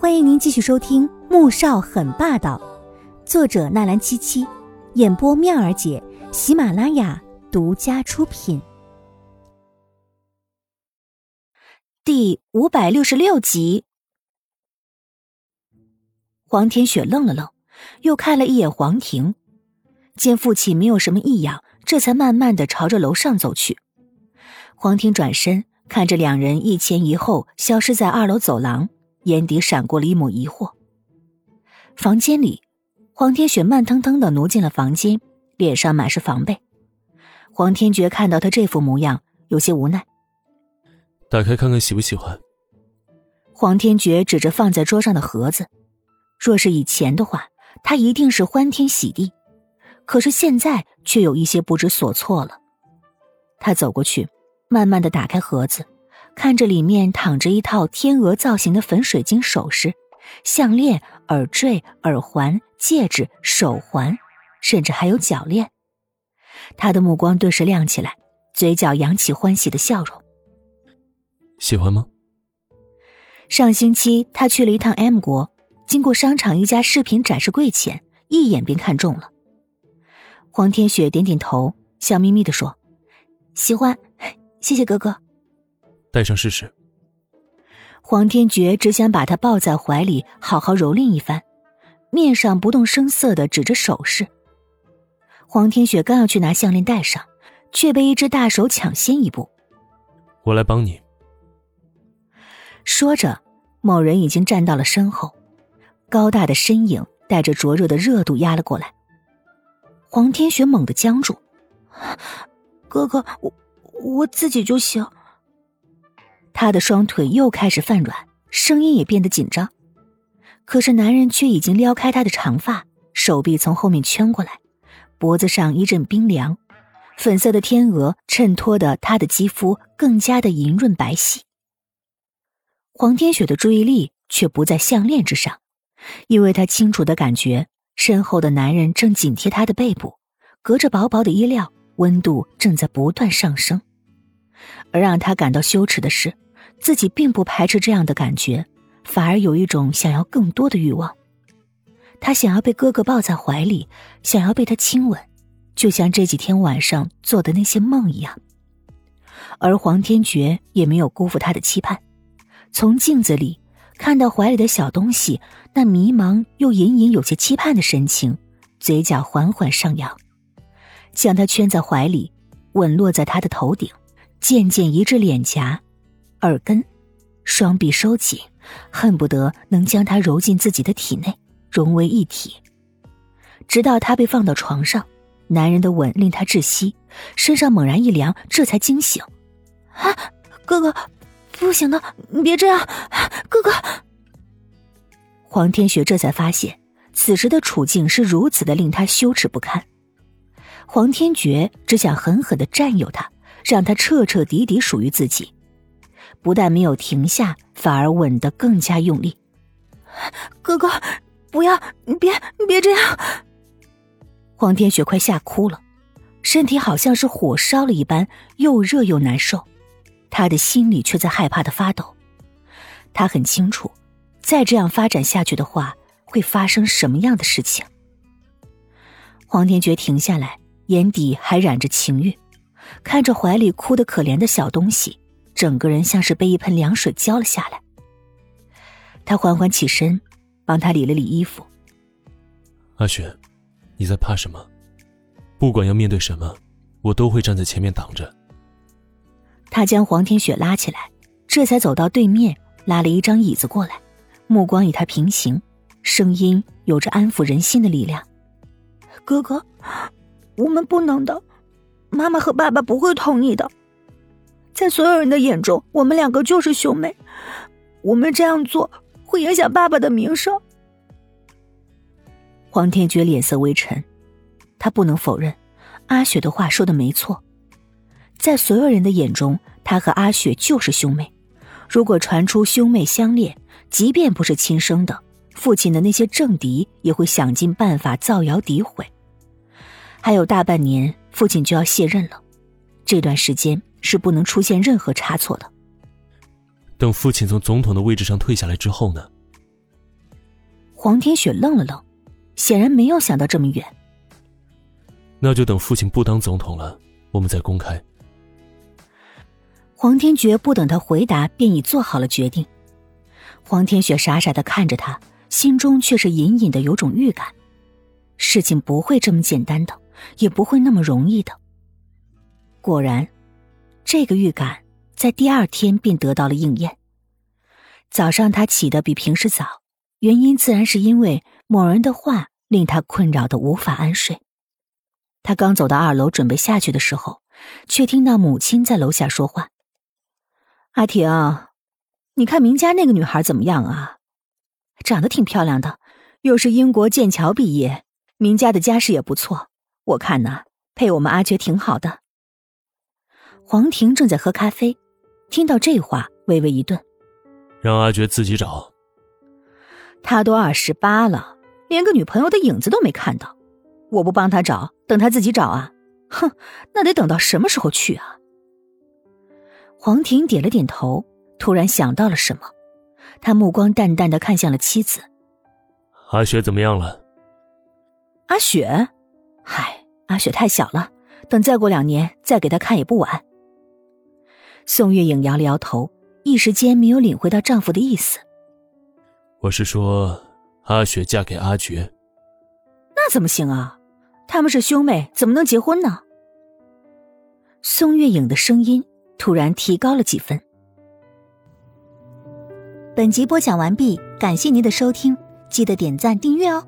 欢迎您继续收听《穆少很霸道》，作者纳兰七七，演播妙儿姐，喜马拉雅独家出品。第五百六十六集，黄天雪愣了愣，又看了一眼黄婷，见父亲没有什么异样，这才慢慢的朝着楼上走去。黄婷转身看着两人一前一后消失在二楼走廊。眼底闪过了一抹疑惑。房间里，黄天雪慢腾腾的挪进了房间，脸上满是防备。黄天觉看到他这副模样，有些无奈。打开看看喜不喜欢。黄天觉指着放在桌上的盒子，若是以前的话，他一定是欢天喜地，可是现在却有一些不知所措了。他走过去，慢慢的打开盒子。看着里面躺着一套天鹅造型的粉水晶首饰，项链、耳坠、耳环、戒指、手环，甚至还有脚链。他的目光顿时亮起来，嘴角扬起欢喜的笑容。喜欢吗？上星期他去了一趟 M 国，经过商场一家饰品展示柜前，一眼便看中了。黄天雪点点头，笑眯眯的说：“喜欢，谢谢哥哥。”戴上试试。黄天觉只想把他抱在怀里，好好蹂躏一番，面上不动声色的指着首饰。黄天雪刚要去拿项链戴上，却被一只大手抢先一步。我来帮你。说着，某人已经站到了身后，高大的身影带着灼热的热度压了过来。黄天雪猛地僵住：“哥哥，我我自己就行。”他的双腿又开始泛软，声音也变得紧张。可是男人却已经撩开他的长发，手臂从后面圈过来，脖子上一阵冰凉，粉色的天鹅衬托的他的肌肤更加的莹润白皙。黄天雪的注意力却不在项链之上，因为她清楚的感觉身后的男人正紧贴她的背部，隔着薄薄的衣料，温度正在不断上升。而让他感到羞耻的是。自己并不排斥这样的感觉，反而有一种想要更多的欲望。他想要被哥哥抱在怀里，想要被他亲吻，就像这几天晚上做的那些梦一样。而黄天觉也没有辜负他的期盼，从镜子里看到怀里的小东西，那迷茫又隐隐有些期盼的神情，嘴角缓缓上扬，将他圈在怀里，吻落在他的头顶，渐渐移至脸颊。耳根，双臂收紧，恨不得能将他揉进自己的体内，融为一体。直到他被放到床上，男人的吻令他窒息，身上猛然一凉，这才惊醒。啊，哥哥，不行的，你别这样，哥哥。黄天雪这才发现，此时的处境是如此的令他羞耻不堪。黄天觉只想狠狠的占有他，让他彻彻底底属于自己。不但没有停下，反而吻得更加用力。哥哥，不要，你别，你别这样！黄天雪快吓哭了，身体好像是火烧了一般，又热又难受。他的心里却在害怕的发抖。他很清楚，再这样发展下去的话，会发生什么样的事情。黄天觉停下来，眼底还染着情欲，看着怀里哭得可怜的小东西。整个人像是被一盆凉水浇了下来。他缓缓起身，帮他理了理衣服。阿雪，你在怕什么？不管要面对什么，我都会站在前面挡着。他将黄天雪拉起来，这才走到对面，拉了一张椅子过来，目光与他平行，声音有着安抚人心的力量：“哥哥，我们不能的，妈妈和爸爸不会同意的。”在所有人的眼中，我们两个就是兄妹。我们这样做会影响爸爸的名声。黄天觉脸色微沉，他不能否认，阿雪的话说的没错。在所有人的眼中，他和阿雪就是兄妹。如果传出兄妹相恋，即便不是亲生的，父亲的那些政敌也会想尽办法造谣诋毁。还有大半年，父亲就要卸任了，这段时间。是不能出现任何差错的。等父亲从总统的位置上退下来之后呢？黄天雪愣了愣，显然没有想到这么远。那就等父亲不当总统了，我们再公开。黄天觉不等他回答，便已做好了决定。黄天雪傻傻的看着他，心中却是隐隐的有种预感，事情不会这么简单的，也不会那么容易的。果然，这个预感在第二天便得到了应验。早上他起得比平时早，原因自然是因为某人的话令他困扰的无法安睡。他刚走到二楼准备下去的时候，却听到母亲在楼下说话：“阿婷，你看明家那个女孩怎么样啊？长得挺漂亮的，又是英国剑桥毕业，明家的家世也不错，我看呢，配我们阿觉挺好的。”黄婷正在喝咖啡，听到这话，微微一顿。让阿觉自己找。他都二十八了，连个女朋友的影子都没看到，我不帮他找，等他自己找啊？哼，那得等到什么时候去啊？黄婷点了点头，突然想到了什么，他目光淡淡的看向了妻子。阿雪怎么样了？阿雪，嗨，阿雪太小了，等再过两年再给她看也不晚。宋月影摇了摇头，一时间没有领会到丈夫的意思。我是说，阿雪嫁给阿珏，那怎么行啊？他们是兄妹，怎么能结婚呢？宋月影的声音突然提高了几分。本集播讲完毕，感谢您的收听，记得点赞订阅哦。